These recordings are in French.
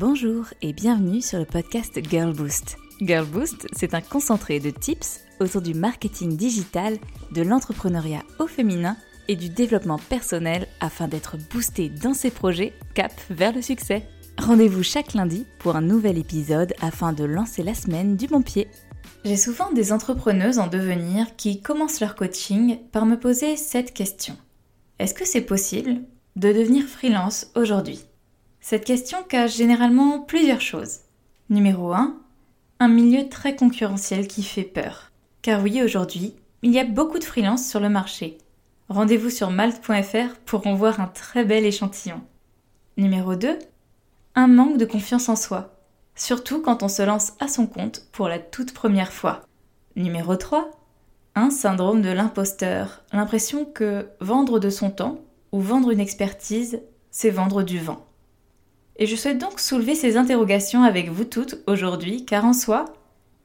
Bonjour et bienvenue sur le podcast Girl Boost. Girl Boost, c'est un concentré de tips autour du marketing digital, de l'entrepreneuriat au féminin et du développement personnel afin d'être boosté dans ses projets cap vers le succès. Rendez-vous chaque lundi pour un nouvel épisode afin de lancer la semaine du bon pied. J'ai souvent des entrepreneuses en devenir qui commencent leur coaching par me poser cette question. Est-ce que c'est possible de devenir freelance aujourd'hui? Cette question cache généralement plusieurs choses. Numéro 1. Un milieu très concurrentiel qui fait peur. Car oui, aujourd'hui, il y a beaucoup de freelance sur le marché. Rendez-vous sur malte.fr pour en voir un très bel échantillon. Numéro 2. Un manque de confiance en soi. Surtout quand on se lance à son compte pour la toute première fois. Numéro 3. Un syndrome de l'imposteur. L'impression que vendre de son temps ou vendre une expertise, c'est vendre du vent. Et je souhaite donc soulever ces interrogations avec vous toutes aujourd'hui, car en soi,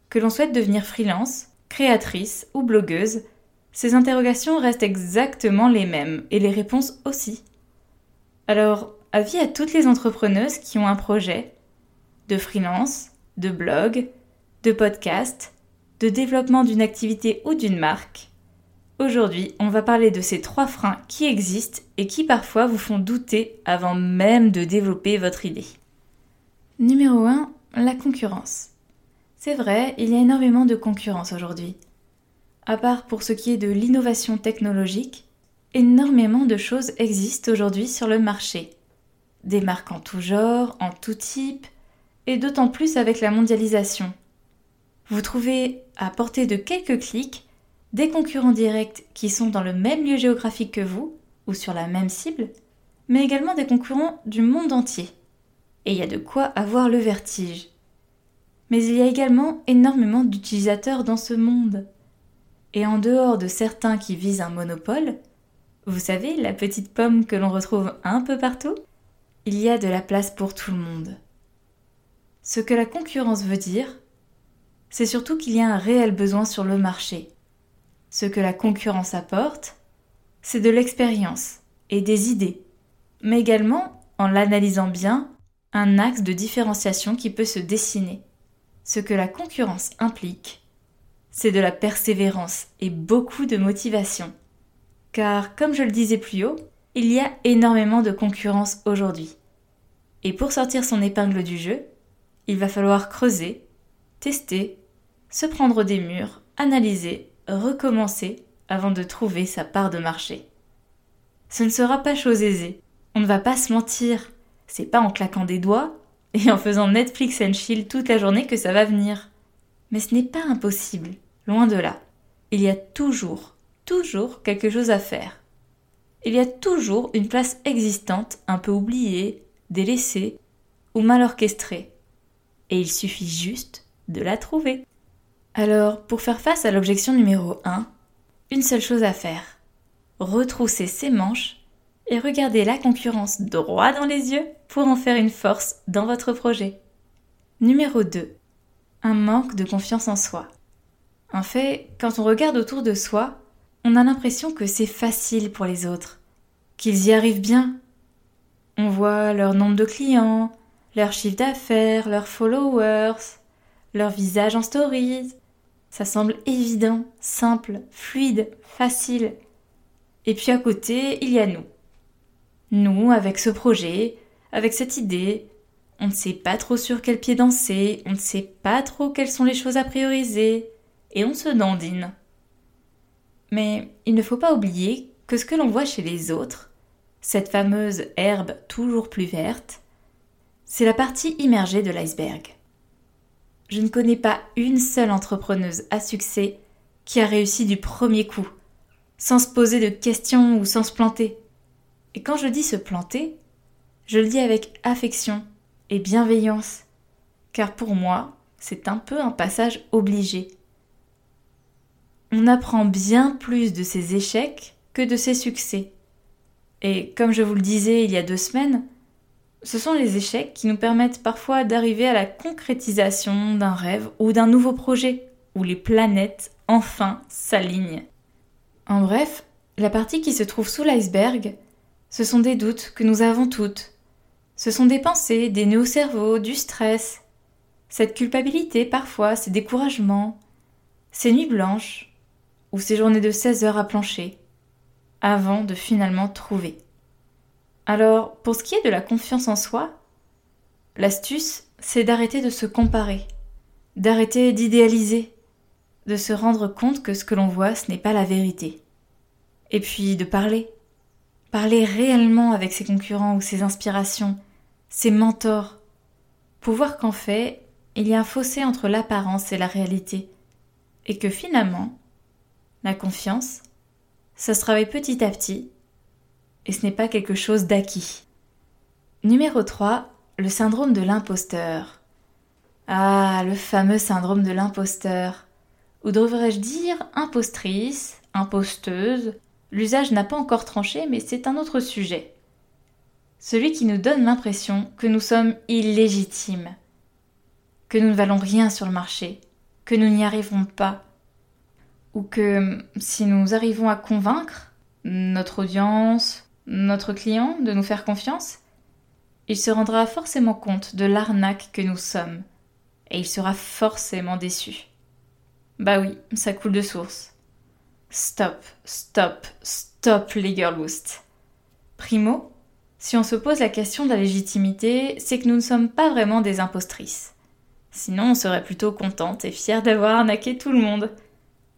que l'on souhaite devenir freelance, créatrice ou blogueuse, ces interrogations restent exactement les mêmes, et les réponses aussi. Alors, avis à toutes les entrepreneuses qui ont un projet de freelance, de blog, de podcast, de développement d'une activité ou d'une marque, Aujourd'hui, on va parler de ces trois freins qui existent et qui parfois vous font douter avant même de développer votre idée. Numéro 1, la concurrence. C'est vrai, il y a énormément de concurrence aujourd'hui. À part pour ce qui est de l'innovation technologique, énormément de choses existent aujourd'hui sur le marché. Des marques en tout genre, en tout type, et d'autant plus avec la mondialisation. Vous trouvez à portée de quelques clics des concurrents directs qui sont dans le même lieu géographique que vous, ou sur la même cible, mais également des concurrents du monde entier. Et il y a de quoi avoir le vertige. Mais il y a également énormément d'utilisateurs dans ce monde. Et en dehors de certains qui visent un monopole, vous savez, la petite pomme que l'on retrouve un peu partout, il y a de la place pour tout le monde. Ce que la concurrence veut dire, c'est surtout qu'il y a un réel besoin sur le marché, ce que la concurrence apporte, c'est de l'expérience et des idées, mais également, en l'analysant bien, un axe de différenciation qui peut se dessiner. Ce que la concurrence implique, c'est de la persévérance et beaucoup de motivation. Car, comme je le disais plus haut, il y a énormément de concurrence aujourd'hui. Et pour sortir son épingle du jeu, il va falloir creuser, tester, se prendre des murs, analyser recommencer avant de trouver sa part de marché. Ce ne sera pas chose aisée. On ne va pas se mentir. C'est pas en claquant des doigts et en faisant Netflix and chill toute la journée que ça va venir. Mais ce n'est pas impossible, loin de là. Il y a toujours, toujours quelque chose à faire. Il y a toujours une place existante un peu oubliée, délaissée ou mal orchestrée. Et il suffit juste de la trouver. Alors, pour faire face à l'objection numéro 1, une seule chose à faire. Retrousser ses manches et regarder la concurrence droit dans les yeux pour en faire une force dans votre projet. Numéro 2. Un manque de confiance en soi. En fait, quand on regarde autour de soi, on a l'impression que c'est facile pour les autres, qu'ils y arrivent bien. On voit leur nombre de clients, leur chiffre d'affaires, leurs followers, leur visage en stories, ça semble évident, simple, fluide, facile. Et puis à côté, il y a nous. Nous, avec ce projet, avec cette idée, on ne sait pas trop sur quel pied danser, on ne sait pas trop quelles sont les choses à prioriser, et on se dandine. Mais il ne faut pas oublier que ce que l'on voit chez les autres, cette fameuse herbe toujours plus verte, c'est la partie immergée de l'iceberg. Je ne connais pas une seule entrepreneuse à succès qui a réussi du premier coup, sans se poser de questions ou sans se planter. Et quand je dis se planter, je le dis avec affection et bienveillance, car pour moi, c'est un peu un passage obligé. On apprend bien plus de ses échecs que de ses succès. Et comme je vous le disais il y a deux semaines, ce sont les échecs qui nous permettent parfois d'arriver à la concrétisation d'un rêve ou d'un nouveau projet, où les planètes enfin s'alignent. En bref, la partie qui se trouve sous l'iceberg, ce sont des doutes que nous avons toutes, Ce sont des pensées, des nœuds au cerveau, du stress. Cette culpabilité, parfois, ces découragements, ces nuits blanches, ou ces journées de 16 heures à plancher, avant de finalement trouver. Alors, pour ce qui est de la confiance en soi, l'astuce, c'est d'arrêter de se comparer, d'arrêter d'idéaliser, de se rendre compte que ce que l'on voit, ce n'est pas la vérité. Et puis de parler. Parler réellement avec ses concurrents ou ses inspirations, ses mentors, pour voir qu'en fait, il y a un fossé entre l'apparence et la réalité, et que finalement, la confiance, ça se travaille petit à petit, et ce n'est pas quelque chose d'acquis. Numéro 3, le syndrome de l'imposteur. Ah, le fameux syndrome de l'imposteur. Ou devrais-je dire impostrice, imposteuse L'usage n'a pas encore tranché, mais c'est un autre sujet. Celui qui nous donne l'impression que nous sommes illégitimes, que nous ne valons rien sur le marché, que nous n'y arriverons pas, ou que si nous arrivons à convaincre notre audience, notre client de nous faire confiance, il se rendra forcément compte de l'arnaque que nous sommes, et il sera forcément déçu. Bah oui, ça coule de source. Stop, stop, stop les girl boost. Primo, si on se pose la question de la légitimité, c'est que nous ne sommes pas vraiment des impostrices. Sinon, on serait plutôt contente et fière d'avoir arnaqué tout le monde.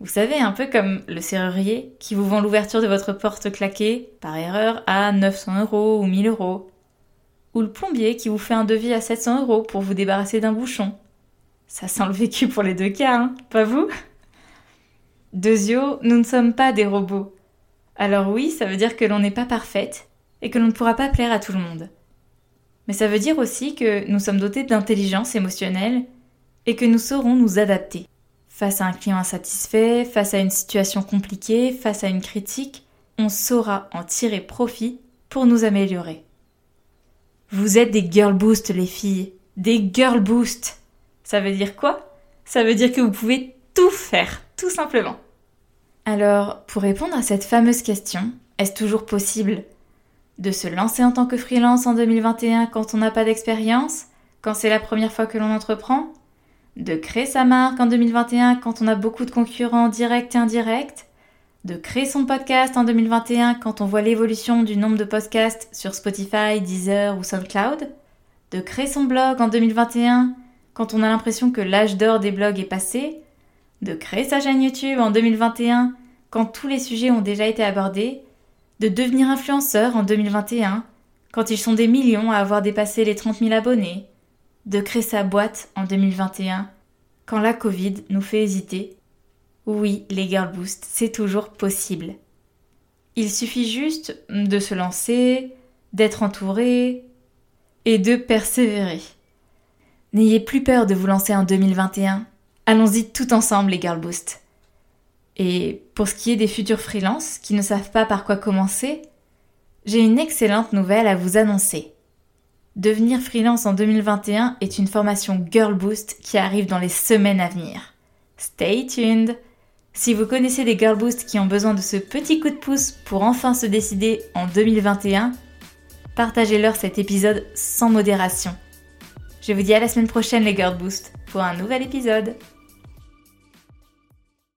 Vous savez, un peu comme le serrurier qui vous vend l'ouverture de votre porte claquée, par erreur, à 900 euros ou 1000 euros. Ou le plombier qui vous fait un devis à 700 euros pour vous débarrasser d'un bouchon. Ça sent le vécu pour les deux cas, hein, pas vous? Deuxio, nous ne sommes pas des robots. Alors oui, ça veut dire que l'on n'est pas parfaite et que l'on ne pourra pas plaire à tout le monde. Mais ça veut dire aussi que nous sommes dotés d'intelligence émotionnelle et que nous saurons nous adapter. Face à un client insatisfait, face à une situation compliquée, face à une critique, on saura en tirer profit pour nous améliorer. Vous êtes des girl boost les filles, des girl boost. Ça veut dire quoi? Ça veut dire que vous pouvez tout faire, tout simplement. Alors, pour répondre à cette fameuse question, est-ce toujours possible de se lancer en tant que freelance en 2021 quand on n'a pas d'expérience, quand c'est la première fois que l'on entreprend? De créer sa marque en 2021 quand on a beaucoup de concurrents directs et indirects, de créer son podcast en 2021 quand on voit l'évolution du nombre de podcasts sur Spotify, Deezer ou SoundCloud, de créer son blog en 2021 quand on a l'impression que l'âge d'or des blogs est passé, de créer sa chaîne YouTube en 2021 quand tous les sujets ont déjà été abordés, de devenir influenceur en 2021 quand ils sont des millions à avoir dépassé les 30 000 abonnés, de créer sa boîte en 2021 quand la Covid nous fait hésiter. Oui, les Girl Boost, c'est toujours possible. Il suffit juste de se lancer, d'être entouré et de persévérer. N'ayez plus peur de vous lancer en 2021. Allons-y tout ensemble les Girl Boost. Et pour ce qui est des futurs freelances qui ne savent pas par quoi commencer, j'ai une excellente nouvelle à vous annoncer. Devenir freelance en 2021 est une formation Girl Boost qui arrive dans les semaines à venir. Stay tuned! Si vous connaissez des Girl Boost qui ont besoin de ce petit coup de pouce pour enfin se décider en 2021, partagez-leur cet épisode sans modération. Je vous dis à la semaine prochaine les Girl Boost pour un nouvel épisode.